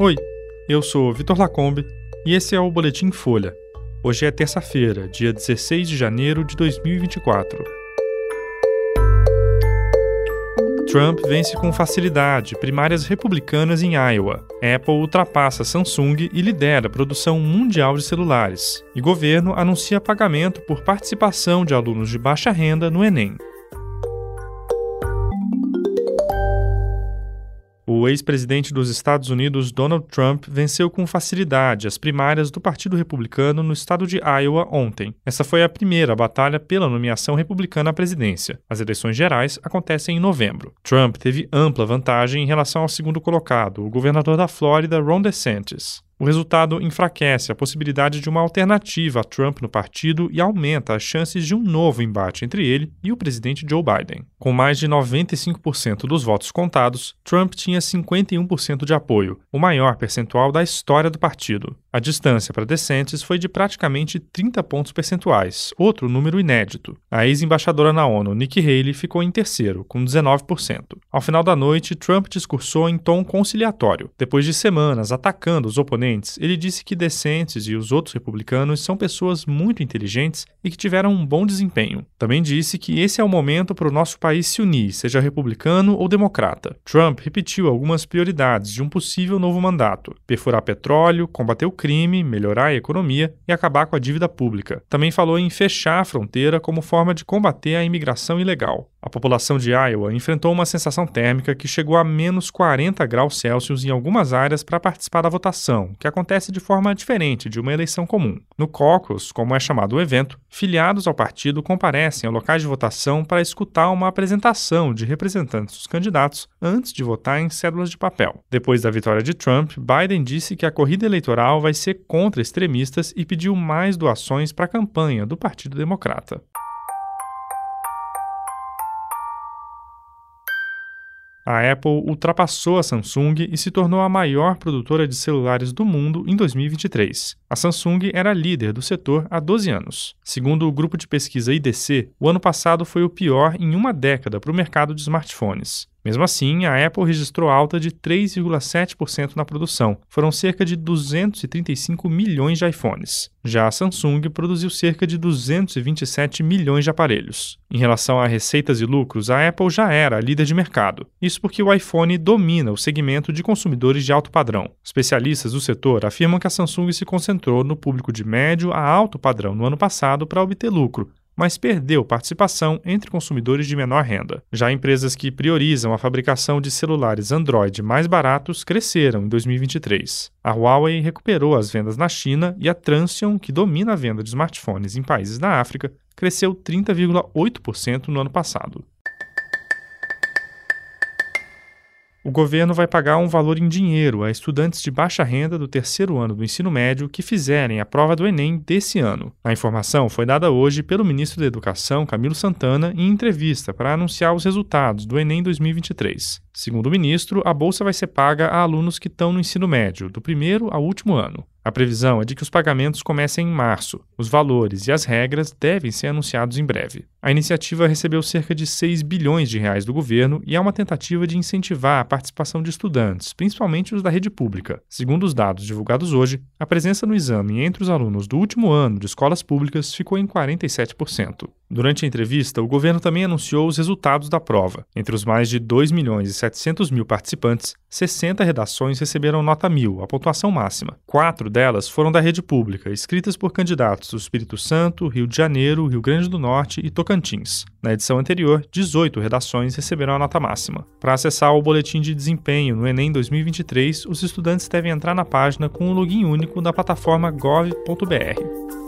Oi, eu sou Vitor Lacombe e esse é o Boletim Folha. Hoje é terça-feira, dia 16 de janeiro de 2024. Trump vence com facilidade primárias republicanas em Iowa. Apple ultrapassa Samsung e lidera a produção mundial de celulares. E governo anuncia pagamento por participação de alunos de baixa renda no Enem. O ex-presidente dos Estados Unidos, Donald Trump, venceu com facilidade as primárias do Partido Republicano no estado de Iowa ontem. Essa foi a primeira batalha pela nomeação republicana à presidência. As eleições gerais acontecem em novembro. Trump teve ampla vantagem em relação ao segundo colocado, o governador da Flórida, Ron DeSantis. O resultado enfraquece a possibilidade de uma alternativa a Trump no partido e aumenta as chances de um novo embate entre ele e o presidente Joe Biden. Com mais de 95% dos votos contados, Trump tinha 51% de apoio, o maior percentual da história do partido. A distância para DeSantis foi de praticamente 30 pontos percentuais, outro número inédito. A ex-embaixadora na ONU, Nikki Haley, ficou em terceiro, com 19%. Ao final da noite, Trump discursou em tom conciliatório. Depois de semanas atacando os oponentes, ele disse que DeSantis e os outros republicanos são pessoas muito inteligentes e que tiveram um bom desempenho. Também disse que esse é o momento para o nosso país se unir, seja republicano ou democrata. Trump repetiu algumas prioridades de um possível novo mandato: perfurar petróleo, combater o crime, melhorar a economia e acabar com a dívida pública. Também falou em fechar a fronteira como forma de combater a imigração ilegal. A população de Iowa enfrentou uma sensação térmica que chegou a menos 40 graus Celsius em algumas áreas para participar da votação, que acontece de forma diferente de uma eleição comum. No caucus, como é chamado o evento, filiados ao partido comparecem ao locais de votação para escutar uma apresentação de representantes dos candidatos antes de votar em cédulas de papel. Depois da vitória de Trump, Biden disse que a corrida eleitoral vai ser contra extremistas e pediu mais doações para a campanha do Partido Democrata. A Apple ultrapassou a Samsung e se tornou a maior produtora de celulares do mundo em 2023. A Samsung era líder do setor há 12 anos. Segundo o grupo de pesquisa IDC, o ano passado foi o pior em uma década para o mercado de smartphones. Mesmo assim, a Apple registrou alta de 3,7% na produção. Foram cerca de 235 milhões de iPhones. Já a Samsung produziu cerca de 227 milhões de aparelhos. Em relação a receitas e lucros, a Apple já era a líder de mercado. Isso porque o iPhone domina o segmento de consumidores de alto padrão. Especialistas do setor afirmam que a Samsung se concentrou no público de médio a alto padrão no ano passado para obter lucro, mas perdeu participação entre consumidores de menor renda. Já empresas que priorizam a fabricação de celulares Android mais baratos cresceram em 2023. A Huawei recuperou as vendas na China e a Transsion, que domina a venda de smartphones em países da África, cresceu 30,8% no ano passado. O governo vai pagar um valor em dinheiro a estudantes de baixa renda do terceiro ano do ensino médio que fizerem a prova do Enem desse ano. A informação foi dada hoje pelo ministro da Educação, Camilo Santana, em entrevista para anunciar os resultados do Enem 2023. Segundo o ministro, a bolsa vai ser paga a alunos que estão no ensino médio, do primeiro ao último ano. A previsão é de que os pagamentos comecem em março. Os valores e as regras devem ser anunciados em breve. A iniciativa recebeu cerca de 6 bilhões de reais do governo e é uma tentativa de incentivar a participação de estudantes, principalmente os da rede pública. Segundo os dados divulgados hoje, a presença no exame entre os alunos do último ano de escolas públicas ficou em 47%. Durante a entrevista, o governo também anunciou os resultados da prova. Entre os mais de 2 milhões e 700 mil participantes, 60 redações receberam nota 1000, a pontuação máxima. Quatro delas foram da rede pública, escritas por candidatos do Espírito Santo, Rio de Janeiro, Rio Grande do Norte e Tocantins. Na edição anterior, 18 redações receberam a nota máxima. Para acessar o boletim de desempenho no Enem 2023, os estudantes devem entrar na página com o um login único da plataforma gov.br.